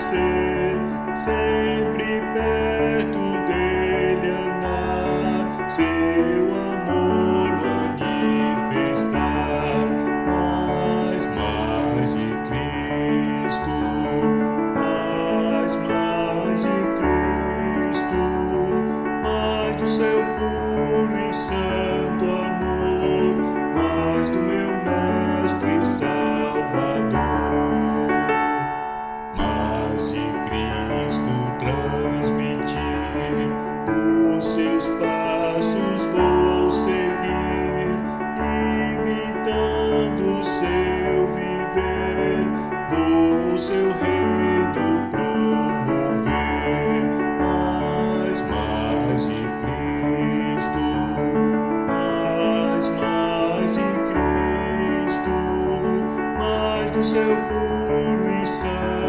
sin. So boldly serve.